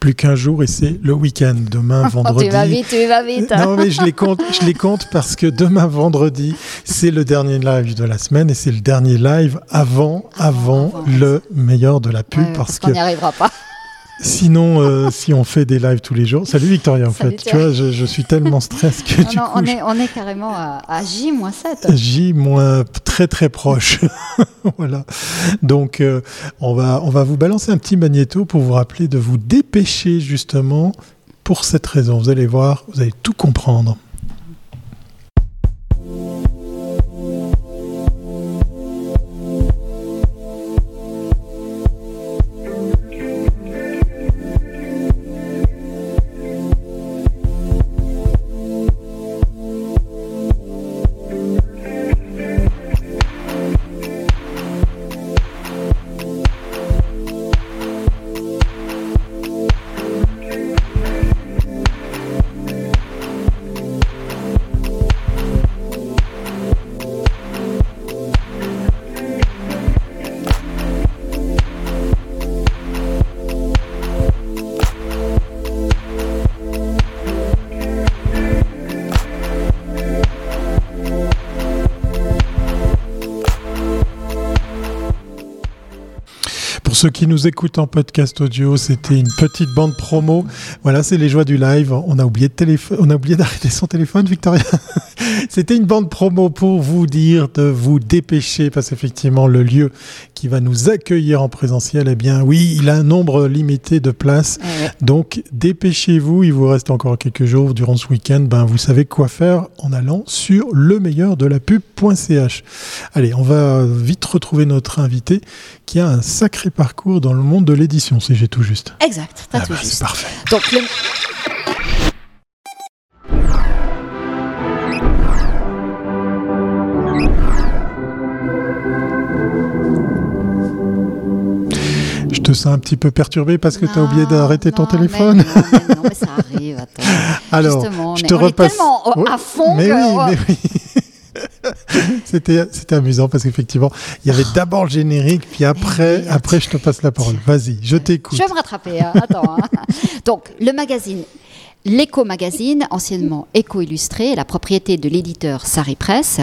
plus qu'un jour et c'est le week-end. Demain, vendredi. tu vas vite, tu vas vite. non, mais je les compte, je les compte parce que demain, vendredi, c'est le dernier live de la semaine et c'est le dernier live avant, avant, le meilleur de la pub parce, qu'on n'y arrivera pas. Sinon, euh, si on fait des lives tous les jours. Salut Victoria, en fait. Tu vois, je, suis tellement stress que du coup. On, est, on est carrément à, J-7. J- très très proche. voilà. Donc, euh, on, va, on va vous balancer un petit magnéto pour vous rappeler de vous dépêcher justement pour cette raison. Vous allez voir, vous allez tout comprendre. Ceux qui nous écoutent en podcast audio, c'était une petite bande promo. Voilà, c'est les joies du live. On a oublié de on a oublié d'arrêter son téléphone, Victoria. c'était une bande promo pour vous dire de vous dépêcher parce qu'effectivement, le lieu qui va nous accueillir en présentiel, eh bien, oui, il a un nombre limité de places. Donc, dépêchez-vous. Il vous reste encore quelques jours durant ce week-end. Ben, vous savez quoi faire en allant sur le meilleur de la pub.ch. Allez, on va vite retrouver notre invité qui a un sacré parcours dans le monde de l'édition, si j'ai tout juste. Exact, t'as ah tout bah, juste. Parfait. Donc, Je te sens un petit peu perturbé parce que tu as oublié d'arrêter ton téléphone. non, mais non, mais ça arrive. Attends. Alors, Justement, je on te est, repasse. tellement à fond mais que... Oui, mais oui. c'était c'était amusant parce qu'effectivement il y avait d'abord le générique puis après après je te passe la parole vas-y je t'écoute je vais me rattraper hein. attends hein. donc le magazine L'Eco Magazine, anciennement Eco Illustré, la propriété de l'éditeur Sari Press.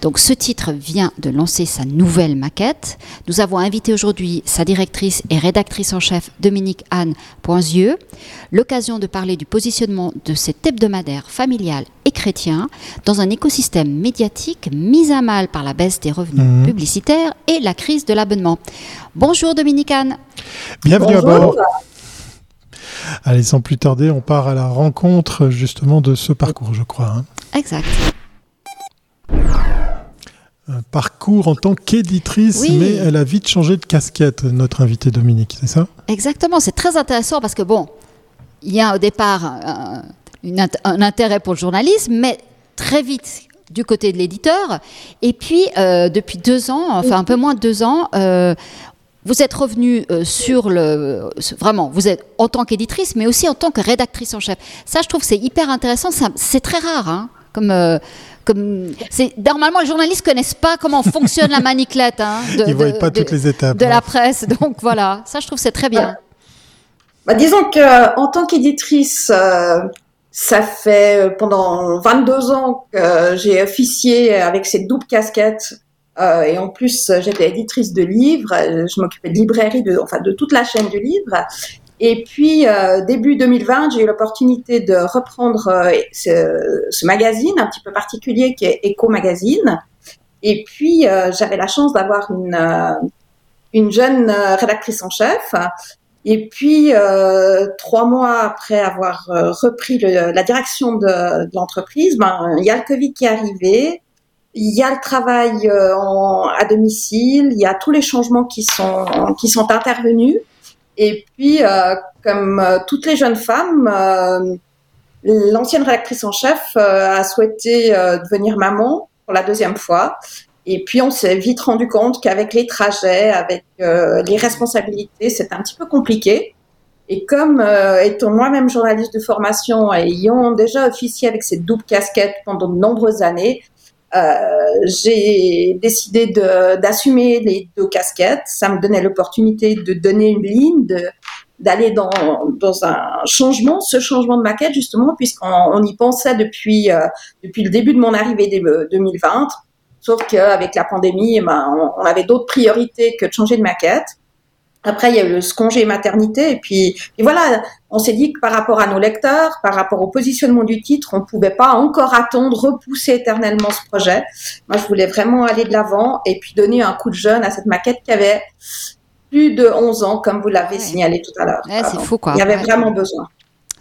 Donc ce titre vient de lancer sa nouvelle maquette. Nous avons invité aujourd'hui sa directrice et rédactrice en chef Dominique Anne Poinzieux. L'occasion de parler du positionnement de cet hebdomadaire familial et chrétien dans un écosystème médiatique mis à mal par la baisse des revenus mmh. publicitaires et la crise de l'abonnement. Bonjour Dominique Anne. Bienvenue à bord. Allez, sans plus tarder, on part à la rencontre justement de ce parcours, je crois. Hein. Exact. Un parcours en tant qu'éditrice, mais elle a vite changé de casquette, notre invitée Dominique, c'est ça? Exactement, c'est très intéressant parce que bon, il y a au départ un, un intérêt pour le journalisme, mais très vite, du côté de l'éditeur. Et puis, euh, depuis deux ans, enfin un peu moins de deux ans, euh, vous êtes revenu euh, sur le. Vraiment, vous êtes en tant qu'éditrice, mais aussi en tant que rédactrice en chef. Ça, je trouve c'est hyper intéressant. C'est très rare, hein, comme. Euh, comme normalement les journalistes connaissent pas comment fonctionne la maniclette hein, de, ils voient pas toutes les étapes de la presse donc voilà ça je trouve c'est très bien bah, disons que en tant qu'éditrice euh, ça fait pendant 22 ans que j'ai officié avec cette double casquette euh, et en plus, j'étais éditrice de livres. Je m'occupais de librairie, de, enfin de toute la chaîne du livre. Et puis, euh, début 2020, j'ai eu l'opportunité de reprendre euh, ce, ce, magazine un petit peu particulier qui est Eco Magazine. Et puis, euh, j'avais la chance d'avoir une, euh, une jeune rédactrice en chef. Et puis, trois mois après avoir repris le, la direction de, de l'entreprise, ben, il y a le Covid qui est arrivé. Il y a le travail euh, à domicile, il y a tous les changements qui sont intervenus. Et puis, euh, comme euh, toutes les jeunes femmes, euh, l'ancienne rédactrice en chef a souhaité devenir maman pour la deuxième fois. Et puis, on s'est vite rendu compte qu'avec les trajets, avec les responsabilités, c'était un petit peu compliqué. Et comme étant moi-même journaliste de formation et ayant déjà officié avec cette double casquette pendant de nombreuses années, euh, j'ai décidé d'assumer les deux casquettes. Ça me donnait l'opportunité de donner une ligne, d'aller dans, dans un changement, ce changement de maquette justement, puisqu'on on y pensait depuis, euh, depuis le début de mon arrivée 2020. Sauf qu'avec la pandémie, eh ben, on, avait d'autres priorités que de changer de maquette. Après, il y a eu ce congé maternité. Et puis, et voilà, on s'est dit que par rapport à nos lecteurs, par rapport au positionnement du titre, on pouvait pas encore attendre, repousser éternellement ce projet. Moi, je voulais vraiment aller de l'avant et puis donner un coup de jeune à cette maquette qui avait plus de 11 ans, comme vous l'avez signalé tout à l'heure. c'est fou, quoi. Il y avait vraiment besoin.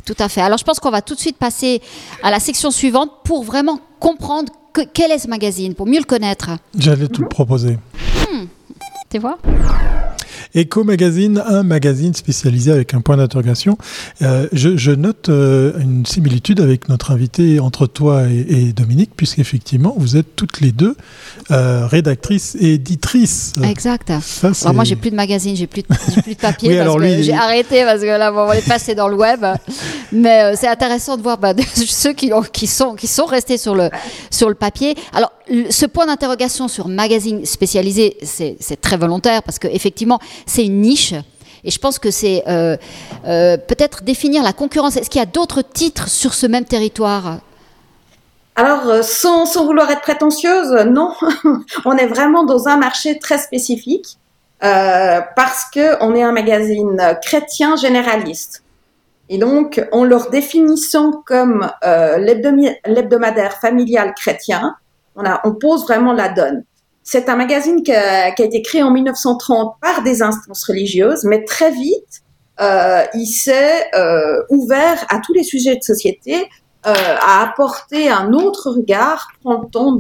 Tout à fait. Alors, je pense qu'on va tout de suite passer à la section suivante pour vraiment comprendre quel est ce magazine, pour mieux le connaître? J'allais tout proposer. Hmm. Tu vois? Eco Magazine, un magazine spécialisé avec un point d'interrogation. Euh, je, note euh, une similitude avec notre invité entre toi et, Dominique, puisqu'effectivement, vous êtes toutes les deux euh, rédactrices et éditrices. Exact. alors moi, j'ai plus de magazine, j'ai plus, plus de papier. parce que j'ai arrêté parce que là, on les passer dans le web. Mais c'est intéressant de voir bah, ceux qui, qui, sont, qui sont restés sur le, sur le papier. Alors, ce point d'interrogation sur magazine spécialisé, c'est très volontaire parce qu'effectivement, c'est une niche. Et je pense que c'est euh, euh, peut-être définir la concurrence. Est-ce qu'il y a d'autres titres sur ce même territoire? Alors, euh, sans, vouloir être prétentieuse, non. on est vraiment dans un marché très spécifique parce qu'on est un magazine chrétien généraliste. Et donc, en leur définissant comme l'hebdomadaire familial chrétien, on, pose vraiment la donne. C'est un magazine qui a, été créé en 1930 par des instances religieuses, mais très vite, euh, il s'est euh, ouvert à tous les sujets de société, euh, à apporter un autre regard, prendre le temps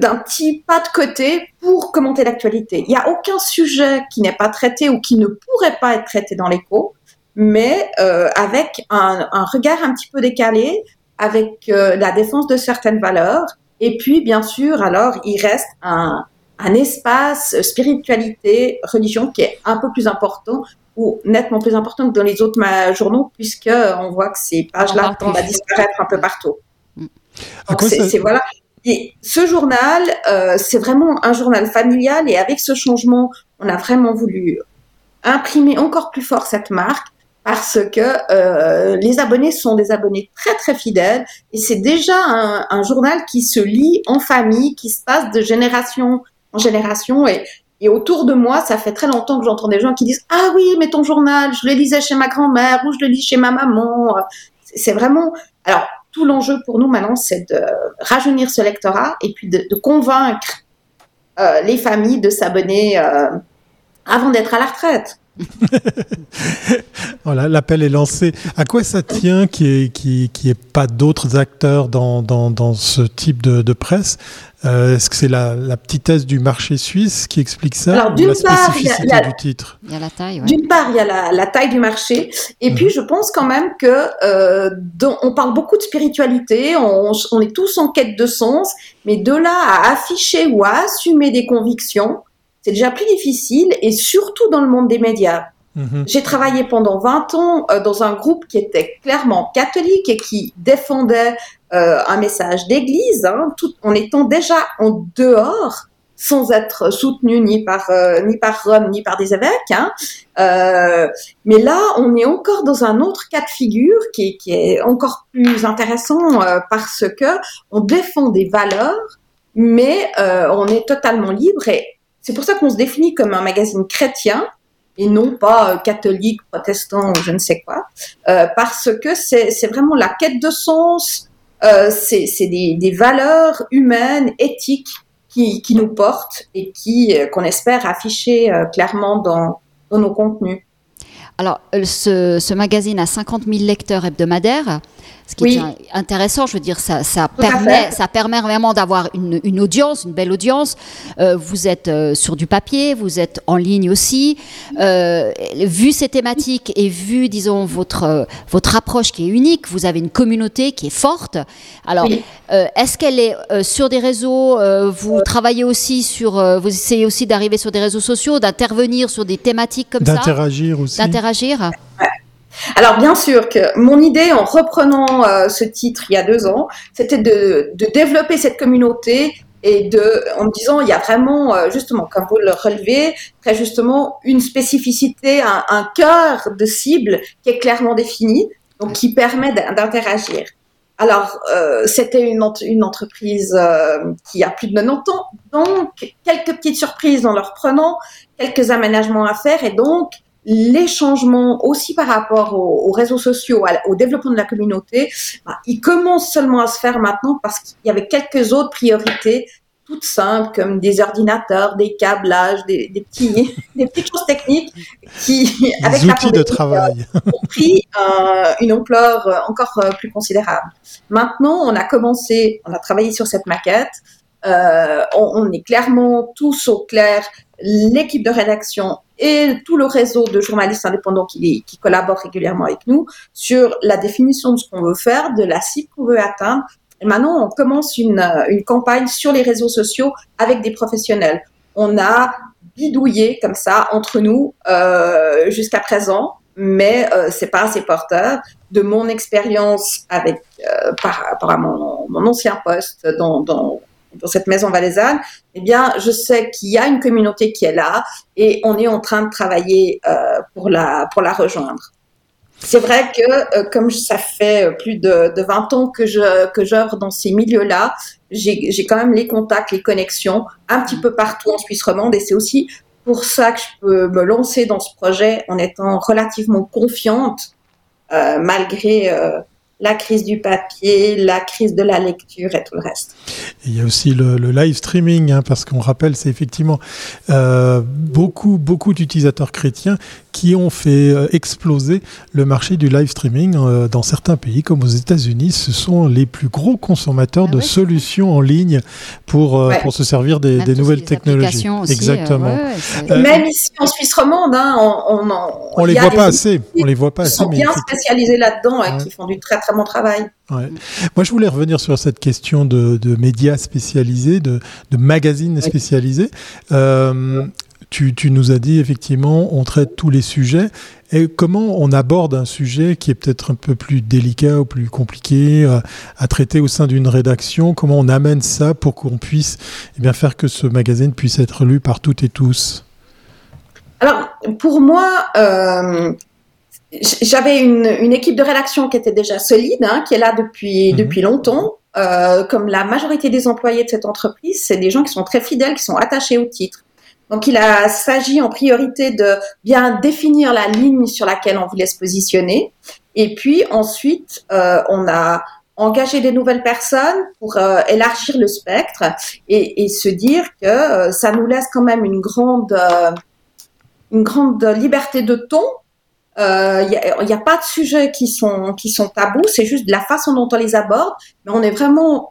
d'un petit pas de côté pour commenter l'actualité. Il n'y a aucun sujet qui n'est pas traité ou qui ne pourrait pas être traité dans l'écho, mais avec un, regard un petit peu décalé, avec la défense de certaines valeurs et puis, bien sûr, alors, il reste un, un espace spiritualité, religion qui est un peu plus important ou nettement plus important que dans les autres journaux, puisque on voit que ces pages-là vont disparaître un peu partout. Mm. c'est voilà. Et ce journal, euh, c'est vraiment un journal familial, et avec ce changement, on a vraiment voulu imprimer encore plus fort cette marque parce que euh, les abonnés sont des abonnés très très fidèles et c'est déjà un, un, journal qui se lit en famille, qui se passe de génération en génération et, et autour de moi, ça fait très longtemps que j'entends des gens qui disent ah oui mais ton journal, je le lisais chez ma grand-mère ou je le lis chez ma maman. C'est vraiment alors tout l'enjeu pour nous maintenant, c'est de rajeunir ce lectorat et puis de, de convaincre euh, les familles de s'abonner euh, avant d'être à la retraite. voilà, l'appel est lancé. À quoi ça tient qu'il n'y ait, pas d'autres acteurs dans, dans, ce type de, presse? Euh, Est-ce que c'est la, la, petitesse du marché suisse qui explique ça Alors, la spécificité part, du titre? Il y a la taille. D'une part, il y a la, taille du marché. Et puis, mhm. je pense quand même que euh, on parle beaucoup de spiritualité, on, on est tous en quête de sens, mais de là à afficher ou à assumer des convictions, c'est déjà plus difficile et surtout dans le monde des médias. Mhm. J'ai travaillé pendant 20 ans euh, dans un groupe qui était clairement catholique et qui défendait euh, un message d'église, hein, tout, en étant déjà en dehors, sans être soutenu ni par euh, ni par Rome ni par des évêques. Hein. mais là, on est encore dans un autre cas de figure qui, qui est encore plus intéressant parce que on défend des valeurs, mais on est totalement libre et c'est pour ça qu'on se définit comme un magazine chrétien et non pas euh, catholique, protestant ou je ne sais quoi, euh, parce que c'est vraiment la quête de sens, euh, c'est des, valeurs humaines, éthiques qui, nous portent et qui qu'on espère afficher clairement dans, nos contenus. Alors, ce, magazine a 50 000 lecteurs hebdomadaires. Ce qui est intéressant, je veux dire, ça, ça permet, ça permet vraiment d'avoir une, une, audience, une belle audience. Euh, vous êtes euh, sur du papier, vous êtes en ligne aussi. Euh, vu ces thématiques et vu, disons, votre, votre approche qui est unique, vous avez une communauté qui est forte. Alors, est-ce qu'elle est sur des réseaux Vous travaillez aussi sur, vous essayez aussi d'arriver sur des réseaux sociaux, d'intervenir sur des thématiques comme ça? D'interagir aussi. D'interagir? Alors bien sûr que mon idée en reprenant euh, ce titre il y a deux ans, c'était de, développer cette communauté et de, en me disant, il y a vraiment, euh, justement, comme vous le relevez, très justement, une spécificité, un, cœur de cible qui est clairement défini, donc qui permet d'interagir. Alors, euh, c'était une, entreprise qui a plus de 90 ans, donc quelques petites surprises en leur prenant, quelques aménagements à faire, et donc les changements aussi par rapport aux, réseaux sociaux, au développement de la communauté, bah, ils commencent seulement à se faire maintenant parce qu'il y avait quelques autres priorités toutes simples comme des ordinateurs, des câblages, des, des petits, des petites choses techniques qui, avec outils de travail, ont pris euh, une ampleur encore euh, plus considérable. Maintenant, on a commencé, on a travaillé sur cette maquette. Euh, on, on, est clairement tous au clair, l'équipe de rédaction et tout le réseau de journalistes indépendants qui, qui collaborent régulièrement avec nous sur la définition de ce qu'on veut faire, de la cible qu'on veut atteindre. Et maintenant, on commence une, une campagne sur les réseaux sociaux avec des professionnels. On a bidouillé comme ça entre nous euh, jusqu'à présent, mais euh, c'est pas assez porteur. De mon expérience avec euh, par rapport à mon, ancien poste dans dans cette maison valaisanne, eh bien, je sais qu'il y a une communauté qui est là et on est en train de travailler euh, pour la pour la rejoindre. C'est vrai que euh, comme ça fait plus de, de 20 ans que je que j'œuvre dans ces milieux-là, j'ai quand même les contacts, les connexions un petit peu partout en Suisse romande et c'est aussi pour ça que je peux me lancer dans ce projet en étant relativement confiante euh, malgré euh, la crise du papier, la crise de la lecture et tout le reste. il y a aussi le, live streaming, hein, parce qu'on rappelle, c'est effectivement euh, beaucoup, beaucoup d'utilisateurs chrétiens qui ont fait euh, exploser le marché du live streaming euh, dans certains pays, comme aux États-Unis. Ce sont les plus gros consommateurs ah de solutions en ligne pour, pour se servir des, des nouvelles technologies. Aussi, Exactement. Même ici en Suisse romande, hein, on, on, on les voit pas assez. On les voit pas assez. Ils sont bien spécialisés là-dedans et qui font du très très bon travail. Moi, je voulais revenir sur cette question de, médias spécialisés, de, magazines spécialisés. Euh, tu, nous as dit effectivement, on traite tous les sujets. Et comment on aborde un sujet qui est peut-être un peu plus délicat ou plus compliqué à, euh, à traiter au sein d'une rédaction? Comment on amène ça pour qu'on puisse eh bien, faire que ce magazine puisse être lu par toutes et tous? Alors, pour moi, euh, j'avais une, une, équipe de rédaction qui était déjà solide, hein, qui est là depuis, mhm. depuis longtemps. Euh, comme la majorité des employés de cette entreprise, c'est des gens qui sont très fidèles, qui sont attachés au titre. Donc il s'agit en priorité de bien définir la ligne sur laquelle on voulait se positionner. Et puis ensuite, euh, on a engagé des nouvelles personnes pour euh, élargir le spectre et, se dire que euh, ça nous laisse quand même une grande, une grande liberté de ton il n'y a, a, pas de sujets qui sont qui sont tabous, c'est juste de la façon dont on les aborde. Mais on est vraiment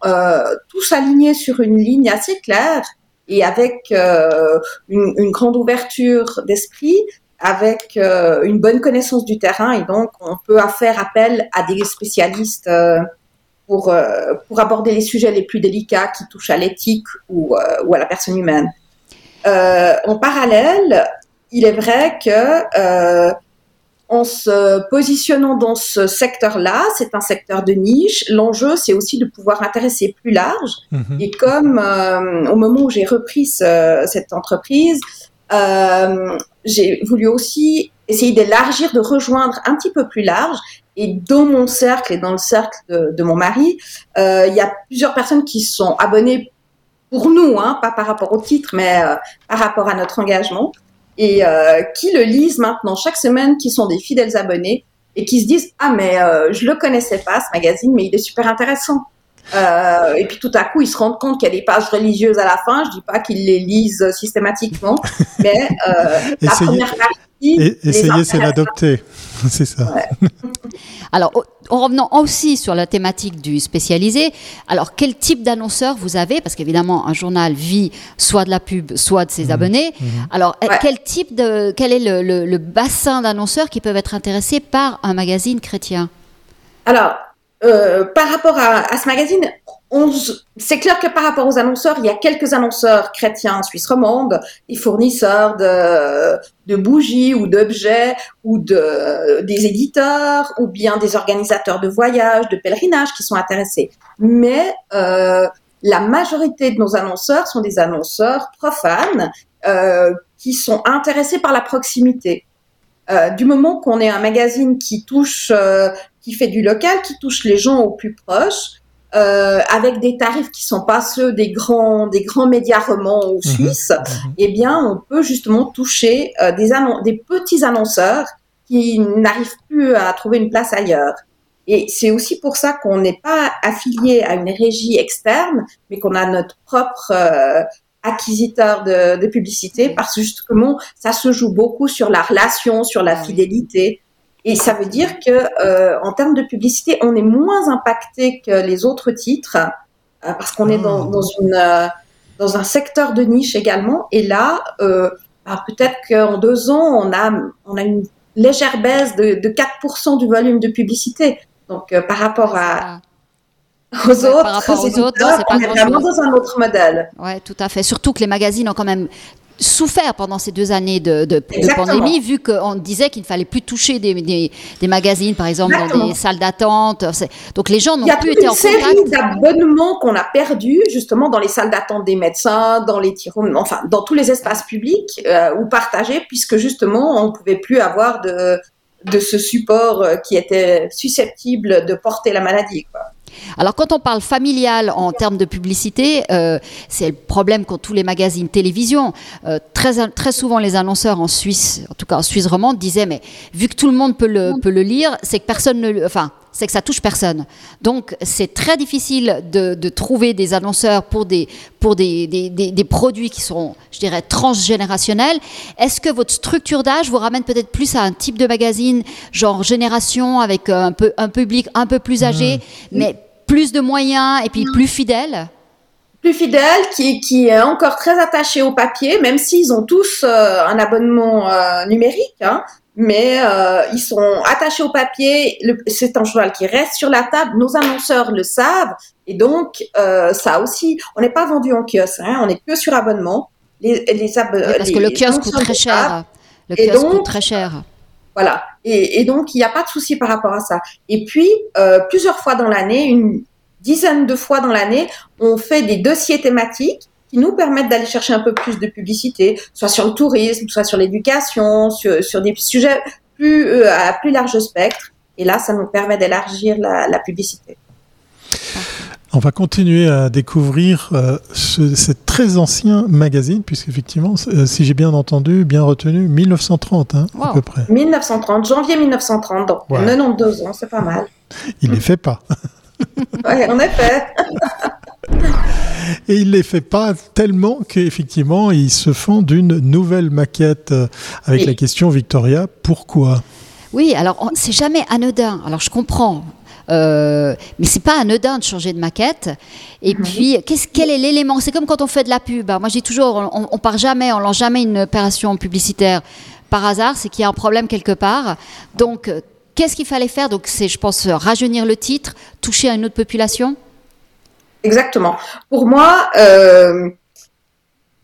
tous alignés sur une ligne assez claire et avec euh, une, grande ouverture d'esprit, avec euh, une bonne connaissance du terrain et donc on peut faire appel à des spécialistes euh, pour pour aborder les sujets les plus délicats qui touchent à l'éthique ou à la personne humaine. en parallèle, il est vrai que en se positionnant dans ce secteur-là, c'est un secteur de niche. L'enjeu, c'est aussi de pouvoir intéresser plus large. Mhm. Et comme euh, au moment où j'ai repris cette entreprise, euh, j'ai voulu aussi essayer d'élargir, de rejoindre un petit peu plus large. Et dans mon cercle et dans le cercle de, mon mari, euh, il y a plusieurs personnes qui sont abonnées pour nous, hein, pas par rapport au titre, mais par rapport à notre engagement et euh, qui le lisent maintenant chaque semaine, qui sont des fidèles abonnés et qui se disent ah mais euh, je le connaissais pas ce magazine, mais il est super intéressant. Euh, et puis tout à coup, ils se rendent compte qu'il y a des pages religieuses à la fin. Je dis pas qu'ils les lisent systématiquement, mais euh, la première partie. Essayez, c'est l'adopter. c'est ça. Alors, en revenant aussi sur la thématique du spécialisé, alors quel type d'annonceur vous avez? Parce qu'évidemment, un journal vit soit de la pub, soit de ses mmh. abonnés. Mmh. Alors, quel type de, quel est le, le bassin d'annonceurs qui peuvent être intéressés par un magazine chrétien? Alors, euh, par rapport à, à ce magazine, c'est clair que par rapport aux annonceurs, il y a quelques annonceurs chrétiens en Suisse romande, fournisseurs de, de bougies ou d'objets ou de, des éditeurs ou bien des organisateurs de voyages, de pèlerinages qui sont intéressés. Mais euh, la majorité de nos annonceurs sont des annonceurs profanes qui sont intéressés par la proximité. du moment qu'on est un magazine qui touche, qui fait du local, qui touche les gens au plus proche, euh, avec des tarifs qui sont pas ceux des grands des grands médias romans ou mhm. suisses, mhm. eh bien on peut justement toucher euh, des des petits annonceurs qui n'arrivent plus à trouver une place ailleurs. Et c'est aussi pour ça qu'on n'est pas affilié à une régie externe, mais qu'on a notre propre euh, acquisiteur de, de, publicité, parce que justement, ça se joue beaucoup sur la relation, sur la ah fidélité. Et ça veut dire que euh, en termes de publicité, on est moins impacté que les autres titres euh, parce qu'on est dans, dans une euh, dans un secteur de niche également. Et là, bah, peut-être qu'en deux ans, on a on a une légère baisse de, de 4% du volume de publicité. Donc par rapport à aux autres, par rapport aux autres, c'est pas on est vraiment dans un autre modèle. Ouais, tout à fait. Surtout que les magazines ont quand même souffert pendant ces deux années de, de, pandémie, vu qu'on disait qu'il ne fallait plus toucher des, des, magazines, par exemple, dans des salles d'attente. Donc les gens n'ont plus été en contact. Il y a une série d'abonnements qu'on a perdus, justement, dans les salles d'attente des médecins, dans les tirons, enfin, dans tous les espaces publics euh, ou partagés, puisque justement, on ne pouvait plus avoir de, de ce support euh, qui était susceptible de porter la maladie. Quoi. Alors quand on parle familial en termes de publicité, euh, c'est le problème qu'ont tous les magazines télévision. Euh, très, très souvent les annonceurs en Suisse, en tout cas en Suisse romande, disaient mais vu que tout le monde peut le, peut le lire, c'est que personne ne... Enfin, c'est que ça touche personne. Donc c'est très difficile de, de, trouver des annonceurs pour des, pour des, des, des, produits qui sont, je dirais, transgénérationnels. Est-ce que votre structure d'âge vous ramène peut-être plus à un type de magazine, genre génération, avec un, peu, un public un peu plus âgé, mmh. mais plus de moyens et puis plus fidèles? Plus fidèle, qui, qui est encore très attaché au papier, même s'ils ont tous euh, un abonnement euh, numérique, hein, mais euh, ils sont attachés au papier. C'est un journal qui reste sur la table. Nos annonceurs le savent, et donc ça aussi, on n'est pas vendu en kiosque, hein, on n'est que sur abonnement. Les, les parce que le kiosque coûte très cher. Le kiosque coûte très cher. Voilà. Et, donc, il n'y a pas de souci par rapport à ça. Et puis, euh, plusieurs fois dans l'année, une dizaine de fois dans l'année, on fait des dossiers thématiques qui nous permettent d'aller chercher un peu plus de publicité, soit sur le tourisme, soit sur l'éducation, sur, des sujets plus euh, à plus large spectre. Et là, ça nous permet d'élargir la, la publicité. On va continuer à découvrir euh, ce, très ancien magazine, puisqu'effectivement, euh, si j'ai bien entendu, bien retenu, 1930 hein, à peu près. 1930, janvier 1930, donc 92 ans, c'est pas mal. Il les fait pas. oui, en effet. Et il les fait pas tellement qu'effectivement, ils se font d'une nouvelle maquette euh, avec la question Victoria, pourquoi? Oui, alors c'est jamais anodin. Alors je comprends. Euh, mais c'est pas anodin de changer de maquette. Et mhm. puis, qu'est-ce, quel est l'élément? C'est comme quand on fait de la pub. Moi, je dis toujours, on, on part jamais, on lance jamais une opération publicitaire par hasard. C'est qu'il y a un problème quelque part. Donc, qu'est-ce qu'il fallait faire? Donc, c'est, je pense, rajeunir le titre, toucher à une autre population. Exactement. Pour moi. Euh,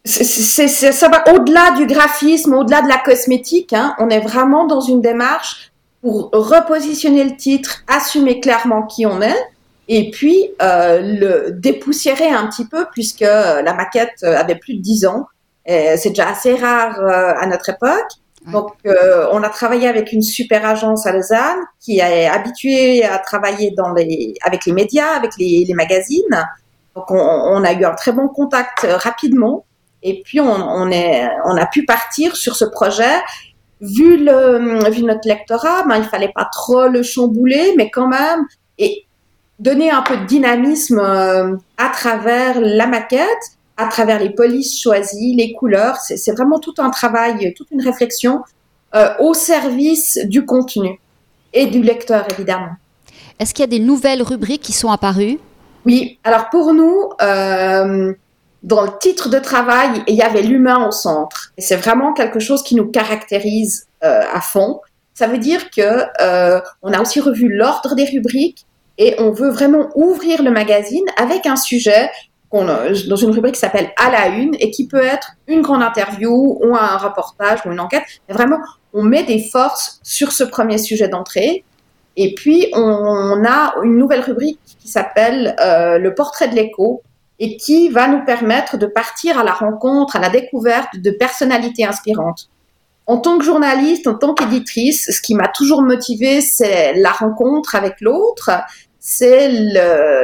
ça va au-delà du graphisme, au-delà de la cosmétique. Hein. On est vraiment dans une démarche pour repositionner le titre, assumer clairement qui on est, et puis euh, le dépoussiérer un petit peu puisque la maquette avait plus de 10 ans. C'est déjà assez rare euh, à notre époque. Donc, euh, on a travaillé avec une super agence à Lausanne qui est habituée à travailler dans les, avec les médias, avec les, les magazines. Donc, on, on, a eu un très bon contact rapidement. Et puis, on, on, est, on a pu partir sur ce projet vu, le, vu notre lectorat, ben, il fallait pas trop le chambouler, mais quand même, et donner un peu de dynamisme euh, à travers la maquette, à travers les polices choisies, les couleurs. C'est vraiment tout un travail, toute une réflexion euh, au service du contenu et du lecteur, évidemment. Est-ce qu'il y a des nouvelles rubriques qui sont apparues? Oui, alors pour nous, euh, dans le titre de travail, il y avait l'humain au centre. Et c'est vraiment quelque chose qui nous caractérise euh, à fond. Ça veut dire que on a aussi revu l'ordre des rubriques et on veut vraiment ouvrir le magazine avec un sujet dans une rubrique qui s'appelle à la une et qui peut être une grande interview ou un reportage ou une enquête. Vraiment, on met des forces sur ce premier sujet d'entrée. Et puis, on, a une nouvelle rubrique qui s'appelle euh, le portrait de l'écho et qui va nous permettre de partir à la rencontre, à la découverte de personnalités inspirantes. En tant que journaliste, en tant qu'éditrice, ce qui m'a toujours motivée, c'est la rencontre avec l'autre, c'est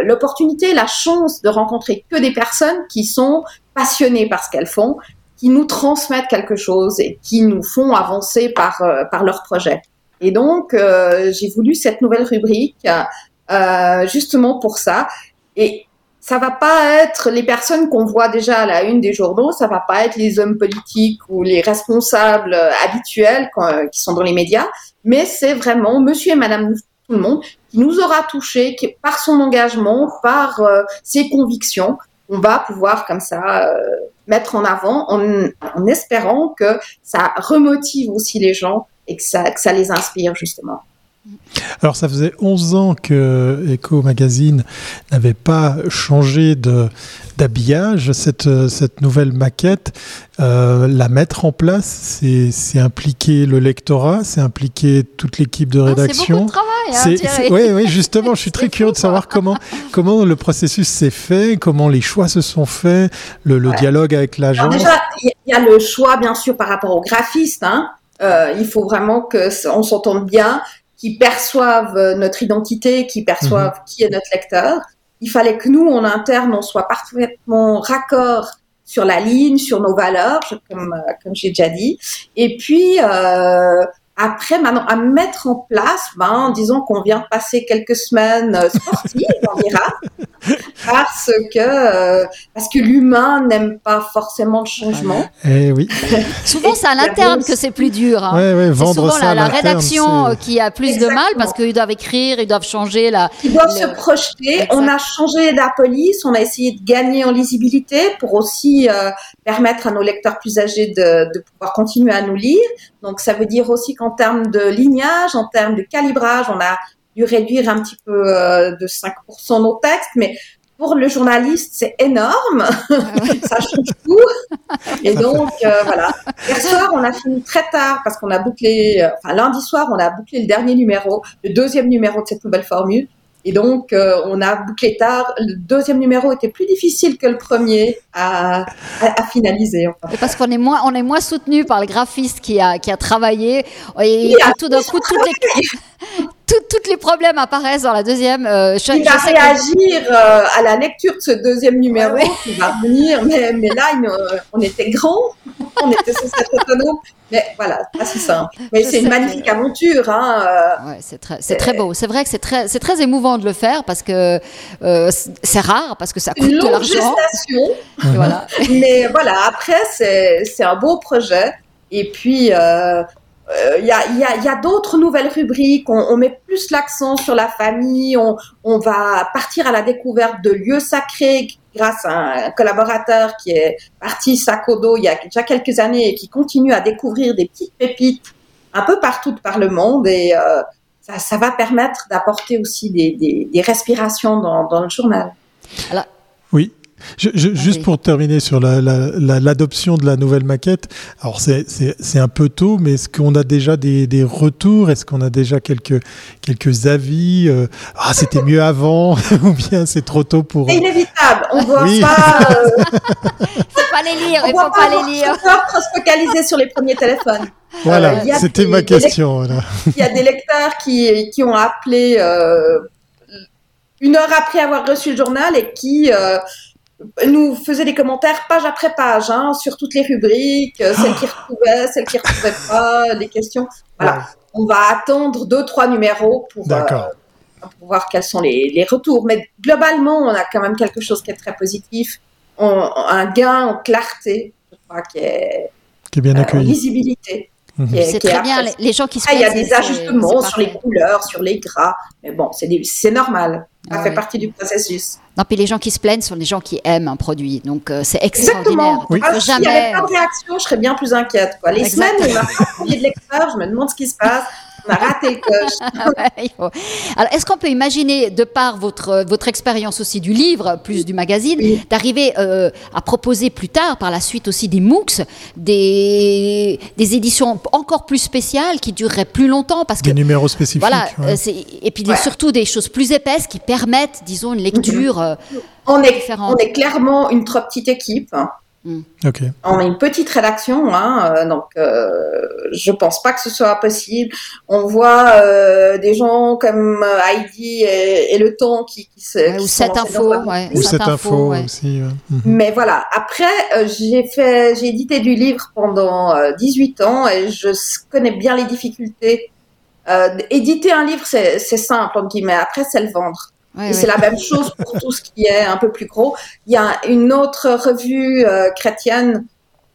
l'opportunité, la chance de rencontrer que des personnes qui sont passionnées par ce qu'elles font, qui nous transmettent quelque chose et qui nous font avancer par, euh, par leur projet. Et donc, euh, j'ai voulu cette nouvelle rubrique euh, justement pour ça. Et ça va pas être les personnes qu'on voit déjà à la une des journaux, ça va pas être les hommes politiques ou les responsables habituels qui sont dans les médias, mais c'est vraiment monsieur et madame tout le monde qui nous aura touché qui, par son engagement, par euh, ses convictions, on va pouvoir comme ça euh, mettre en avant en, en, espérant que ça remotive aussi les gens et que ça, que ça les inspire justement. Alors ça faisait 11 ans que Echo Magazine n'avait pas changé de d'habillage. Cette, cette nouvelle maquette, euh, la mettre en place, c'est impliquer le lectorat, c'est impliquer toute l'équipe de rédaction. Ah, c'est beaucoup de travail. Hein, oui, oui, justement, je suis très curieux de savoir comment, comment le processus s'est fait, comment les choix se sont faits, le, le dialogue avec l'agence. Déjà, il y a le choix, bien sûr, par rapport au graphiste. Hein. Euh, il faut vraiment que on s'entende bien qui perçoivent euh, notre identité, qui perçoivent mhm. qui est notre lecteur. Il fallait que nous, en interne, on soit parfaitement raccord sur la ligne, sur nos valeurs, comme, euh, comme j'ai déjà dit. Et puis, euh, après, maintenant, à mettre en place, ben, disons qu'on vient passer quelques semaines euh, sportives, on dira, parce que euh, parce que l'humain n'aime pas forcément le changement. Eh oui. souvent, c'est à l'interne que c'est plus dur. Hein. Ouais, ouais, vendre souvent ça la, à la rédaction c'est- qui a plus de mal parce qu'ils doivent écrire, ils doivent changer la. Ils doivent le- se projeter. Exact. On a changé la police, on a essayé de gagner en lisibilité pour aussi euh, permettre à nos lecteurs plus âgés de, de pouvoir continuer à nous lire. Donc ça veut dire aussi qu'en termes de lignage, en termes de calibrage, on a dû réduire un petit peu euh, de 5% nos textes, mais pour le journaliste, c'est énorme. ça change tout. Et donc, euh, voilà. Hier soir, on a fini très tard parce qu'on a bouclé, euh, enfin, lundi soir, on a bouclé le dernier numéro, le deuxième numéro de cette nouvelle formule. Et donc, euh, on a bouclé tard. Le deuxième numéro était plus difficile que le premier à, à, à finaliser. Enfin. Et Parce qu'on est moins, on est moins soutenu par le graphiste qui a, qui a travaillé et, a tout d'un coup, toutes les, toutes les problèmes apparaissent dans la deuxième. euh, je, Il je va sais que- réagir euh, à la lecture de ce deuxième numéro Ouais, ouais. qui va venir. Mais, mais là, euh, on était grands, on était censés être autonomes. Mais voilà, pas si simple. Mais c'est une magnifique aventure. Hein, euh, Ouais, c'est très, beau. C'est vrai que c'est très, émouvant de le faire parce que euh, c'est- rare, parce que ça coûte une de longue l'argent. gestation. Et voilà. Mais voilà, après, c'est un beau projet. Et puis, euh, il y a, il y a, il y a d'autres nouvelles rubriques. On, on met plus l'accent sur la famille. On, on va partir à la découverte de lieux sacrés grâce à un collaborateur qui est parti sac au dos il y a déjà quelques années et qui continue à découvrir des petites pépites un peu partout par le monde. Et euh, ça, ça va permettre d'apporter aussi des, des, des respirations dans, dans le journal. Oui. Je- je- juste pour terminer sur la- la- la- l'adoption de la nouvelle maquette, alors c'est- c'est c'est un peu tôt, mais est-ce qu'on a déjà des, des retours? Est-ce qu'on a déjà quelques, quelques avis? Euh, Ah, c'était mieux avant Ou bien c'est trop tôt pour... C'est inévitable. On ne doit Oui. pas... euh, faut pas les lire, On ne doit pas les lire. trop peur se focaliser sur les premiers téléphones. Voilà, Euh, c'était ma question. voilà. Il y a des lecteurs qui, qui ont appelé euh, une heure après avoir reçu le journal et qui euh, nous faisaient des commentaires page après page hein, sur toutes les rubriques, euh, celles qui retrouvaient, celles qui retrouvaient pas, les questions. Voilà. Ouais. On va attendre deux, trois numéros pour, euh, pour voir quels sont les, les retours. Mais globalement, on a quand même quelque chose qui est très positif. On- un gain en clarté, je crois, qui est Qui est bien euh, en accueilli. lisibilité. Mhm. C'est est très bien. Les, gens qui se Ah, il y a des ajustements sur les couleurs, sur les gras, mais bon, c'est normal. Ça Ah fait ouais. partie du processus. Non, puis les gens qui se plaignent sont des gens qui aiment un produit. Donc, euh, c'est Exactement. extraordinaire. Donc, Oui. faut Ah, S'il n'y jamais. avait pas de réaction, je serais bien plus inquiète. Quoi. Les Exact. semaines où on a pas de courrier de lecteur, je me demande ce qui se passe. On a raté le coche. Alors, est-ce qu'on peut imaginer, de par votre, votre expérience aussi du livre, plus du magazine, d'arriver euh, à proposer plus tard, par la suite aussi des MOOCs, des, des éditions encore plus spéciales qui dureraient plus longtemps parce que des numéros spécifiques. Voilà, euh, et puis surtout des choses plus épaisses qui permettent, disons, une lecture. Euh, on est, on est clairement une trop petite équipe. Mm. On a une petite rédaction, hein, euh, donc euh, je pense pas que ce soit possible. On voit euh, des gens comme Heidi et, Le Temps qui, qui se. ou cette info, ou cette info, aussi. Mhm. Mais voilà, après, j'ai fait, j'ai édité du livre pendant 18 ans et je connais bien les difficultés. éditer un livre, c'est simple, entre guillemets. Après, c'est le vendre et c'est la même chose pour tout ce qui est un peu plus gros. Il y a une autre revue euh, chrétienne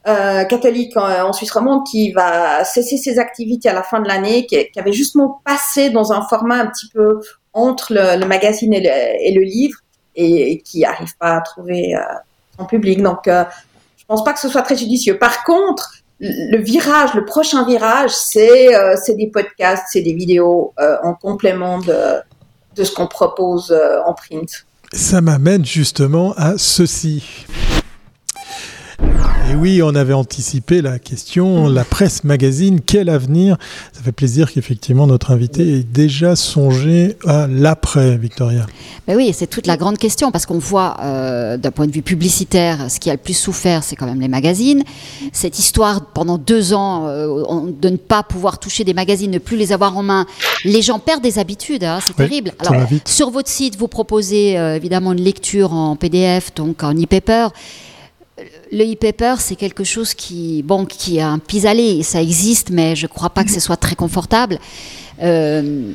euh, catholique en, Suisse romande qui va cesser ses activités à la fin de l'année, qui, qui, avait justement passé dans un format un petit peu entre le, le magazine et le, et le, livre, et, qui n'arrive pas à trouver euh, son public. Donc, je pense pas que ce soit très judicieux. Par contre, le virage, le prochain virage, c'est des podcasts, c'est des vidéos en complément de de ce qu'on propose euh, en print. Ça m'amène justement à ceci. Et oui, on avait anticipé la question, la presse magazine, quel avenir? Ça fait plaisir qu'effectivement notre invité ait déjà songé à l'après, Victoria. Ben oui, c'est toute la grande question, parce qu'on voit euh, d'un point de vue publicitaire, ce qui a le plus souffert, c'est quand même les magazines. Cette histoire, pendant deux ans, euh, de ne pas pouvoir toucher des magazines, ne plus les avoir en main, les gens perdent des habitudes, hein, c'est terrible. Alors, sur votre site, vous proposez euh, évidemment une lecture en PDF, donc en e-paper le e-paper, c'est quelque chose qui, bon, qui a un pis-aller. Ça existe, mais je ne crois pas que ce soit très confortable. Euh,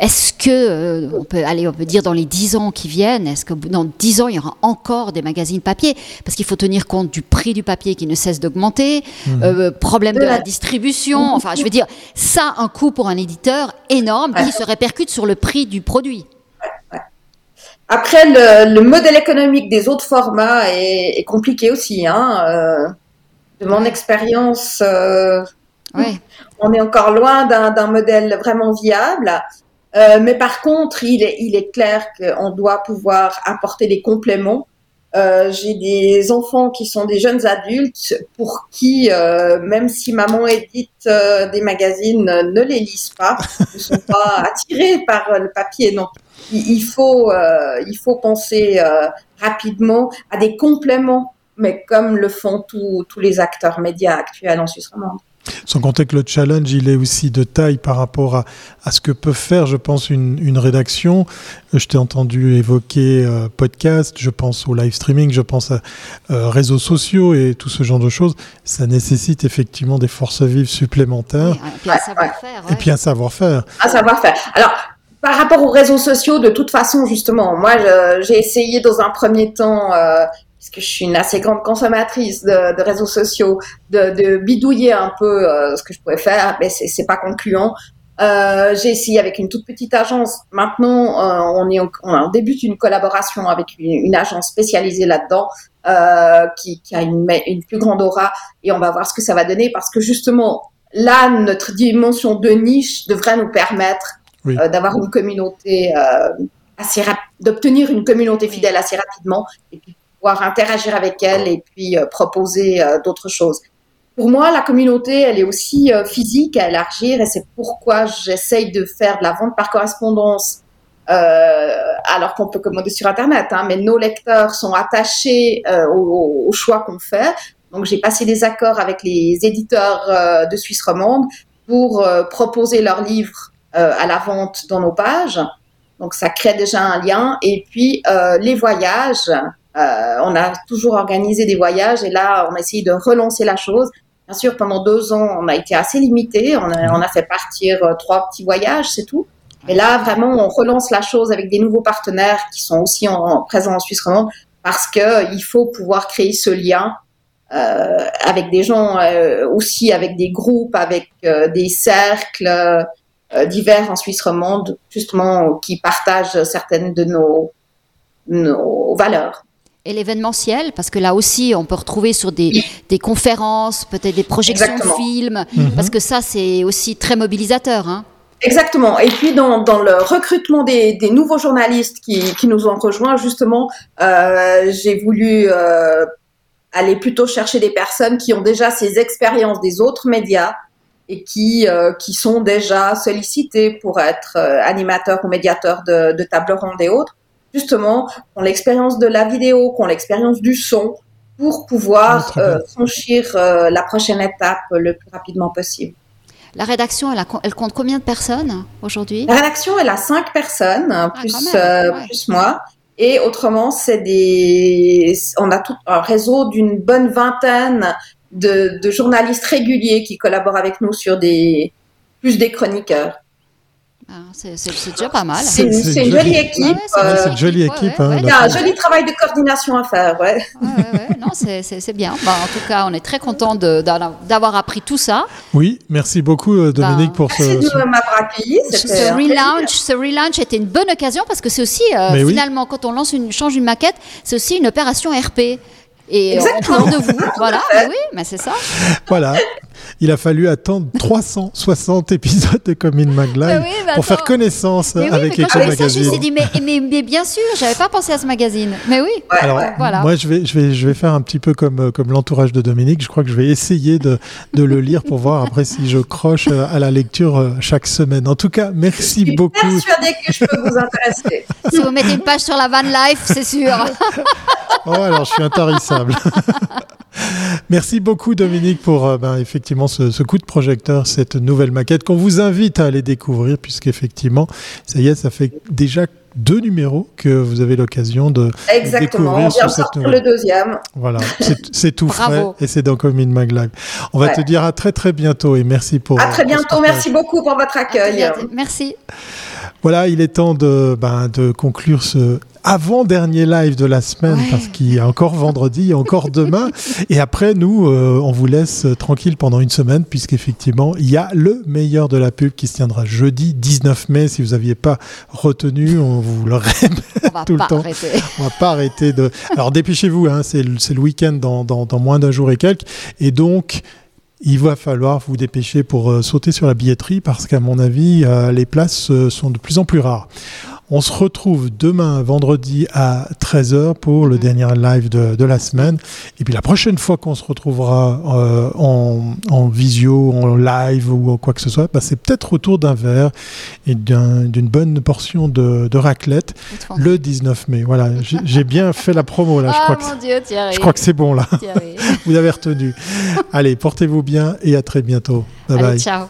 est-ce que, euh, on peut aller, on peut dire dans les 10 ans qui viennent, est-ce que dans 10 ans, il y aura encore des magazines papier? Parce qu'il faut tenir compte du prix du papier qui ne cesse d'augmenter, mmh. euh, problème de la distribution, enfin, je veux dire, ça, un coût pour un éditeur énorme qui se répercute sur le prix du produit. Après, le, le, modèle économique des autres formats est, est compliqué aussi. Hein. Euh, de mon expérience, euh, on est encore loin d'un modèle vraiment viable. Euh, mais par contre, il est, il est clair qu'on doit pouvoir apporter des compléments. Euh, J'ai des enfants qui sont des jeunes adultes pour qui, euh, même si maman édite euh, des magazines, ne les lisent pas, ne sont pas attirés par le papier. Donc, il faut, euh, il faut penser euh, rapidement à des compléments, mais comme le font tous les acteurs médias actuels en Suisse romande. Sans compter que le challenge, il est aussi de taille par rapport à, à ce que peut faire, je pense, une, une rédaction. Je t'ai entendu évoquer euh, podcast, je pense au live streaming, je pense à réseaux sociaux et tout ce genre de choses. Ça nécessite effectivement des forces vives supplémentaires. et puis un savoir-faire. Et puis un savoir-faire. Un savoir-faire. Alors, par rapport aux réseaux sociaux, de toute façon, justement, moi, j'ai essayé dans un premier temps, euh, puisque je suis une assez grande consommatrice de, de réseaux sociaux, de, de, bidouiller un peu euh, ce que je pouvais faire, mais c'est pas concluant. Euh, j'ai essayé avec une toute petite agence. Maintenant, euh, on est on, débute une collaboration avec une, une agence spécialisée là-dedans, euh, qui, qui, a une, une plus grande aura, et on va voir ce que ça va donner, parce que justement, là, notre dimension de niche devrait nous permettre euh, d'avoir une communauté euh, assez d'obtenir une communauté fidèle assez rapidement et puis interagir avec elle et puis euh, proposer d'autres choses. Pour moi, la communauté, elle est aussi physique à élargir et c'est pourquoi j'essaye de faire de la vente par correspondance euh, alors qu'on peut commander sur Internet, hein, mais nos lecteurs sont attachés euh, au, au, choix qu'on fait. Donc j'ai passé des accords avec les éditeurs euh, de Suisse romande pour proposer leurs livres euh, à la vente dans nos pages. Donc ça crée déjà un lien. Et puis euh, les voyages, euh, on a toujours organisé des voyages et là on a essayé de relancer la chose. Bien sûr, pendant deux ans, on a été assez limité. On a, fait partir trois petits voyages, c'est tout. Et là, vraiment, on relance la chose avec des nouveaux partenaires qui sont aussi en, présents en Suisse romande parce que il faut pouvoir créer ce lien euh, avec des gens euh, aussi, avec des groupes, avec euh, des cercles, euh, divers en Suisse romande, justement, qui partagent certaines de nos valeurs. Et l'événementiel, parce que là aussi, on peut retrouver sur des, des conférences, peut-être des projections de films, mhm. parce que ça, c'est aussi très mobilisateur. Hein. Exactement. Et puis dans, dans le recrutement des, des nouveaux journalistes qui, qui nous ont rejoints, justement, euh, j'ai voulu euh, aller plutôt chercher des personnes qui ont déjà ces expériences des autres médias et qui, euh, qui sont déjà sollicitées pour être euh, animateurs ou médiateurs de, de table ronde et autres, justement, qui ont l'expérience de la vidéo, qui ont l'expérience du son, pour pouvoir Ah, euh, franchir euh, la prochaine étape le plus rapidement possible. La rédaction, elle, a- elle compte combien de personnes aujourd'hui? La rédaction, elle a cinq personnes, plus, Ah, même, euh, ouais. plus moi. Et autrement, c'est des, on a tout un réseau d'une bonne vingtaine de, de journalistes réguliers qui collaborent avec nous sur des, plus des chroniqueurs. Ah, C'est déjà pas mal. C'est une, jolie- équipe. Ouais, c'est c'est une jolie équipe, ouais, hein, ouais, il y a un joli travail de coordination à faire, ouais. Ouais, ouais, ouais. Non, c'est- bien. Bah, en tout cas, on est très content d'avoir appris tout ça. Oui, merci beaucoup euh, Dominique Bah, pour ce. Merci de ce- m'avoir accueilli. Relaunch, ce relaunch était une bonne occasion parce que c'est aussi, euh, finalement, quand on lance une, change une maquette, c'est aussi une opération RP. Et Exactement. on parle de vous, voilà. Mais oui, mais c'est ça. Voilà. Il a fallu attendre 360 épisodes de Commune Mag Live Mais oui, mais pour faire connaissance Mais oui, avec vu ça, je me Magazine. suis dit, mais, mais, mais bien sûr, j'avais pas pensé à ce magazine. Mais oui. Ouais, Alors, ouais. Voilà. moi, je vais, je, vais, je vais faire un petit peu comme, euh, comme l'entourage de Dominique. Je crois que je vais essayer de, de le lire pour voir après si je croche euh, à la lecture euh, chaque semaine. En tout cas, Je merci suis beaucoup. persuadée que je peux vous intéresser. Si vous mettez une page sur la van life, c'est sûr. Oh, alors je suis intarissable. Merci beaucoup Dominique pour euh, ben, effectivement ce, ce coup de projecteur, cette nouvelle maquette qu'on vous invite à aller découvrir puisqu'effectivement, ça y est, ça fait déjà deux numéros que vous avez l'occasion de Exactement. découvrir On vient sur de cette sortir nouvelle. le deuxième. Voilà, c'est tout frais Bravo. et c'est dans Commune Mag Live. On va Ouais. te dire à très très bientôt et merci pour. À euh, très bientôt. Merci beaucoup pour votre accueil. Merci. Voilà, il est temps de, ben, de conclure ce avant-dernier live de la semaine Ouais. parce qu'il y a encore vendredi, encore demain. Et après, nous, euh, on vous laisse euh, tranquille pendant une semaine puisqu'effectivement, il y a le meilleur de la pub qui se tiendra jeudi 19 mai. Si vous n'aviez pas retenu, on vous le répète. Tout le temps. arrêter. On va pas arrêter de. Alors dépêchez-vous, hein, c'est le, week-end dans, dans- dans moins d'un jour et quelques. Et donc, il va falloir vous dépêcher pour euh, sauter sur la billetterie parce qu'à mon avis, euh, les places euh, sont de plus en plus rares. On se retrouve demain, vendredi à 13h pour le Mhm. dernier live de, de la semaine. Et puis la prochaine fois qu'on se retrouvera euh, en, en visio, en live ou quoi que ce soit, bah, c'est peut-être autour d'un verre et d'un- d'une bonne portion de, de raclette le 19 mai. Voilà, j'ai bien fait la promo là. Je Ah crois que, mon Dieu, Thierry. je crois que c'est bon là. Vous avez retenu. Allez, portez-vous bien et à très bientôt. Bye Allez, bye. ciao.